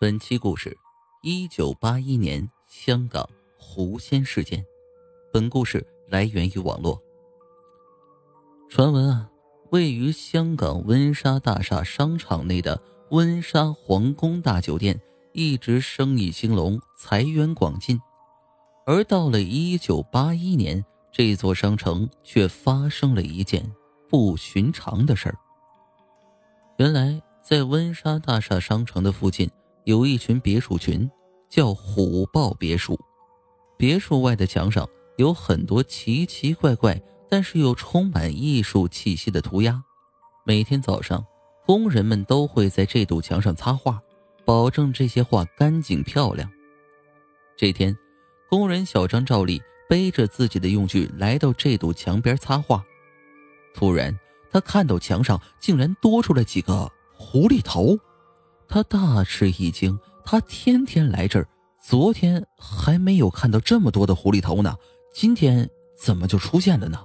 本期故事：一九八一年香港狐仙事件。本故事来源于网络。传闻啊，位于香港温莎大厦商场内的温莎皇宫大酒店一直生意兴隆，财源广进。而到了一九八一年，这座商城却发生了一件不寻常的事儿。原来，在温莎大厦商城的附近。有一群别墅群，叫虎豹别墅。别墅外的墙上有很多奇奇怪怪，但是又充满艺术气息的涂鸦。每天早上，工人们都会在这堵墙上擦画，保证这些画干净漂亮。这天，工人小张照例背着自己的用具来到这堵墙边擦画。突然，他看到墙上竟然多出来几个狐狸头。他大吃一惊，他天天来这儿，昨天还没有看到这么多的狐狸头呢，今天怎么就出现了呢？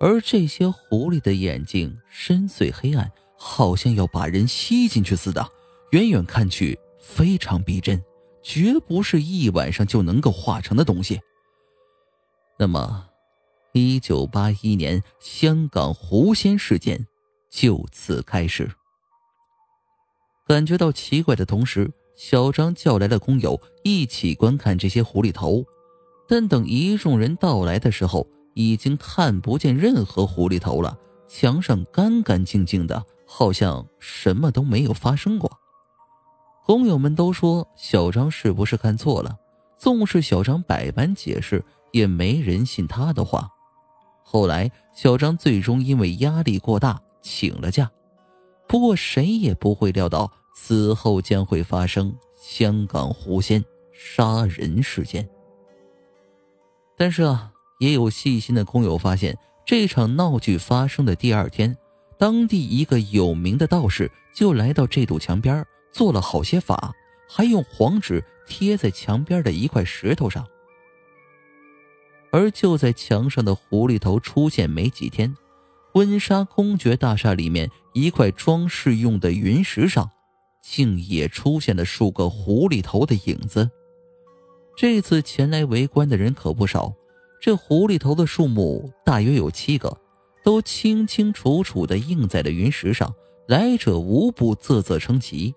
而这些狐狸的眼睛深邃黑暗，好像要把人吸进去似的，远远看去非常逼真，绝不是一晚上就能够画成的东西。那么，一九八一年香港狐仙事件就此开始。感觉到奇怪的同时，小张叫来了工友一起观看这些狐狸头。但等一众人到来的时候，已经看不见任何狐狸头了，墙上干干净净的，好像什么都没有发生过。工友们都说小张是不是看错了？纵使小张百般解释，也没人信他的话。后来，小张最终因为压力过大请了假。不过，谁也不会料到。此后将会发生香港狐仙杀人事件。但是啊，也有细心的工友发现，这场闹剧发生的第二天，当地一个有名的道士就来到这堵墙边，做了好些法，还用黄纸贴在墙边的一块石头上。而就在墙上的狐狸头出现没几天，温莎公爵大厦里面一块装饰用的云石上。竟也出现了数个狐狸头的影子。这次前来围观的人可不少，这狐狸头的数目大约有七个，都清清楚楚地映在了云石上，来者无不啧啧称奇。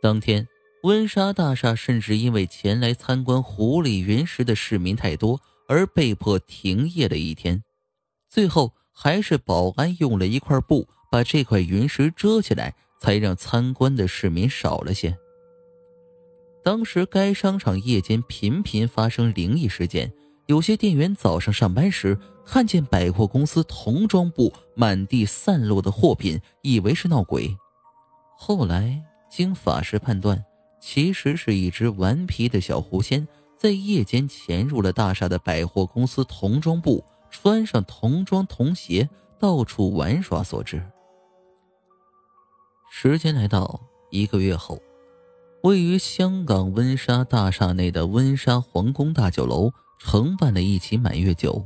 当天，温莎大厦甚至因为前来参观狐狸云石的市民太多，而被迫停业了一天。最后，还是保安用了一块布把这块云石遮起来。才让参观的市民少了些。当时该商场夜间频频发生灵异事件，有些店员早上上班时看见百货公司童装部满地散落的货品，以为是闹鬼。后来经法师判断，其实是一只顽皮的小狐仙在夜间潜入了大厦的百货公司童装部，穿上童装童鞋，到处玩耍所致。时间来到一个月后，位于香港温莎大厦内的温莎皇宫大酒楼承办了一起满月酒。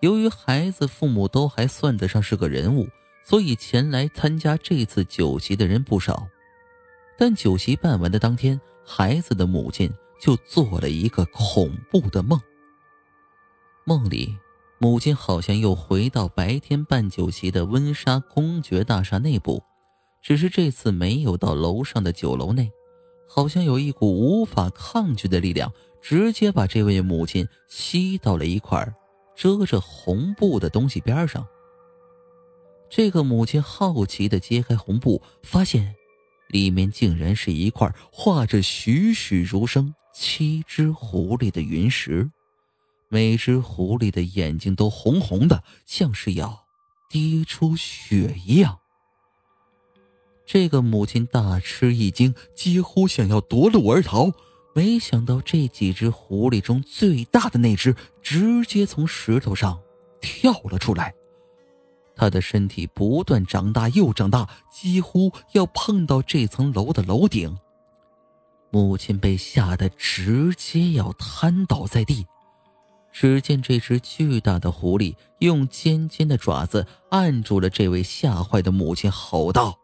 由于孩子父母都还算得上是个人物，所以前来参加这次酒席的人不少。但酒席办完的当天，孩子的母亲就做了一个恐怖的梦。梦里，母亲好像又回到白天办酒席的温莎公爵大厦内部。只是这次没有到楼上的酒楼内，好像有一股无法抗拒的力量，直接把这位母亲吸到了一块遮着红布的东西边上。这个母亲好奇地揭开红布，发现里面竟然是一块画着栩栩如生七只狐狸的云石，每只狐狸的眼睛都红红的，像是要滴出血一样。这个母亲大吃一惊，几乎想要夺路而逃。没想到这几只狐狸中最大的那只，直接从石头上跳了出来。它的身体不断长大又长大，几乎要碰到这层楼的楼顶。母亲被吓得直接要瘫倒在地。只见这只巨大的狐狸用尖尖的爪子按住了这位吓坏的母亲，吼道。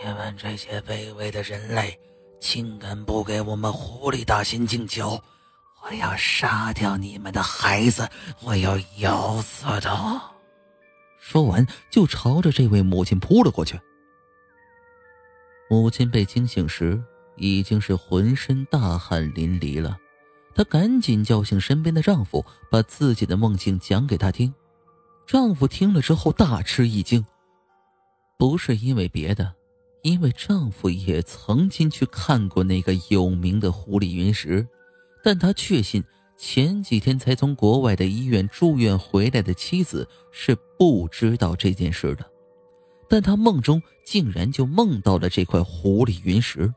你们这些卑微的人类，竟敢不给我们狐狸大仙敬酒！我要杀掉你们的孩子！我要咬死他！说完，就朝着这位母亲扑了过去。母亲被惊醒时，已经是浑身大汗淋漓了。她赶紧叫醒身边的丈夫，把自己的梦境讲给他听。丈夫听了之后大吃一惊，不是因为别的，因为丈夫也曾经去看过那个有名的狐狸云石，但他确信。前几天才从国外的医院住院回来的妻子是不知道这件事的，但他梦中竟然就梦到了这块狐狸云石。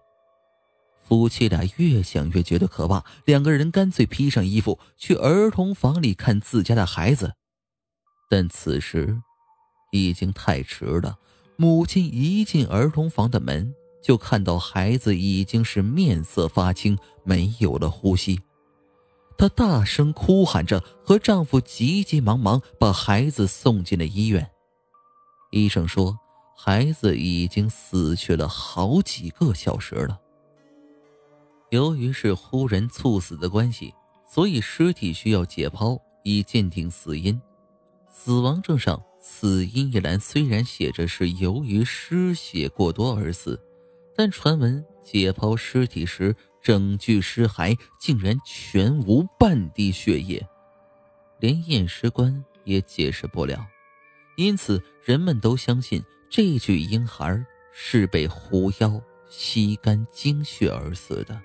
夫妻俩越想越觉得可怕，两个人干脆披上衣服去儿童房里看自家的孩子，但此时已经太迟了。母亲一进儿童房的门，就看到孩子已经是面色发青，没有了呼吸。她大声哭喊着，和丈夫急急忙忙把孩子送进了医院。医生说，孩子已经死去了好几个小时了。由于是忽然猝死的关系，所以尸体需要解剖以鉴定死因。死亡证上死因一栏虽然写着是由于失血过多而死，但传闻解剖尸体时。整具尸骸竟然全无半滴血液，连验尸官也解释不了，因此人们都相信这具婴孩是被狐妖吸干精血而死的。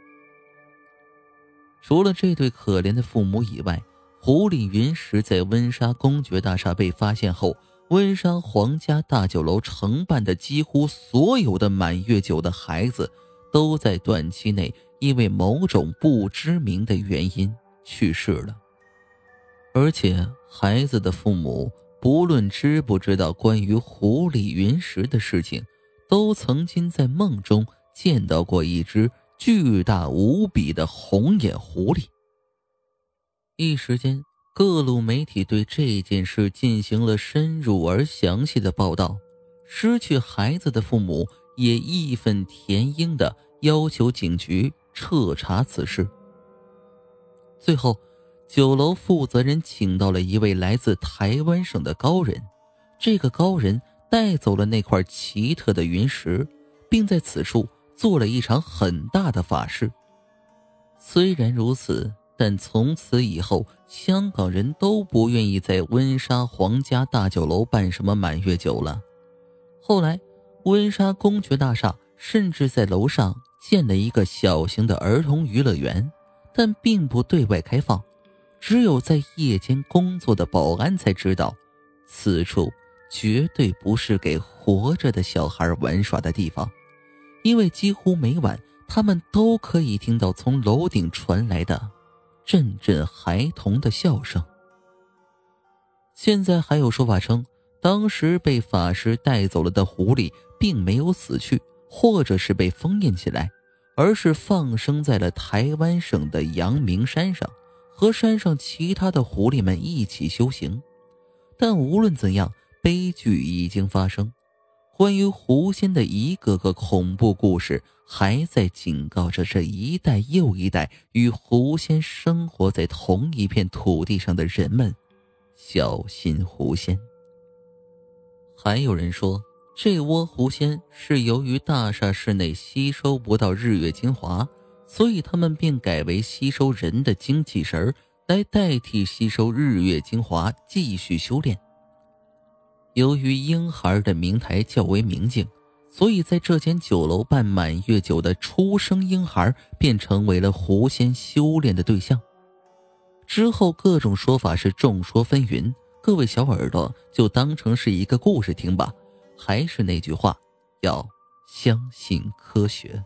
除了这对可怜的父母以外，狐狸云石在温莎公爵大厦被发现后，温莎皇家大酒楼承办的几乎所有的满月酒的孩子都在短期内。因为某种不知名的原因去世了，而且孩子的父母不论知不知道关于狐狸云石的事情，都曾经在梦中见到过一只巨大无比的红眼狐狸。一时间，各路媒体对这件事进行了深入而详细的报道，失去孩子的父母也义愤填膺的要求警局。彻查此事。最后，酒楼负责人请到了一位来自台湾省的高人。这个高人带走了那块奇特的云石，并在此处做了一场很大的法事。虽然如此，但从此以后，香港人都不愿意在温莎皇家大酒楼办什么满月酒了。后来，温莎公爵大厦甚至在楼上。建了一个小型的儿童娱乐园，但并不对外开放，只有在夜间工作的保安才知道。此处绝对不是给活着的小孩玩耍的地方，因为几乎每晚他们都可以听到从楼顶传来的阵阵孩童的笑声。现在还有说法称，当时被法师带走了的狐狸并没有死去。或者是被封印起来，而是放生在了台湾省的阳明山上，和山上其他的狐狸们一起修行。但无论怎样，悲剧已经发生。关于狐仙的一个个恐怖故事，还在警告着这一代又一代与狐仙生活在同一片土地上的人们：小心狐仙。还有人说。这窝狐仙是由于大厦室内吸收不到日月精华，所以他们便改为吸收人的精气神来代替吸收日月精华继续修炼。由于婴孩的名台较为明净，所以在这间酒楼办满月酒的出生婴孩便成为了狐仙修炼的对象。之后各种说法是众说纷纭，各位小耳朵就当成是一个故事听吧。还是那句话，要相信科学。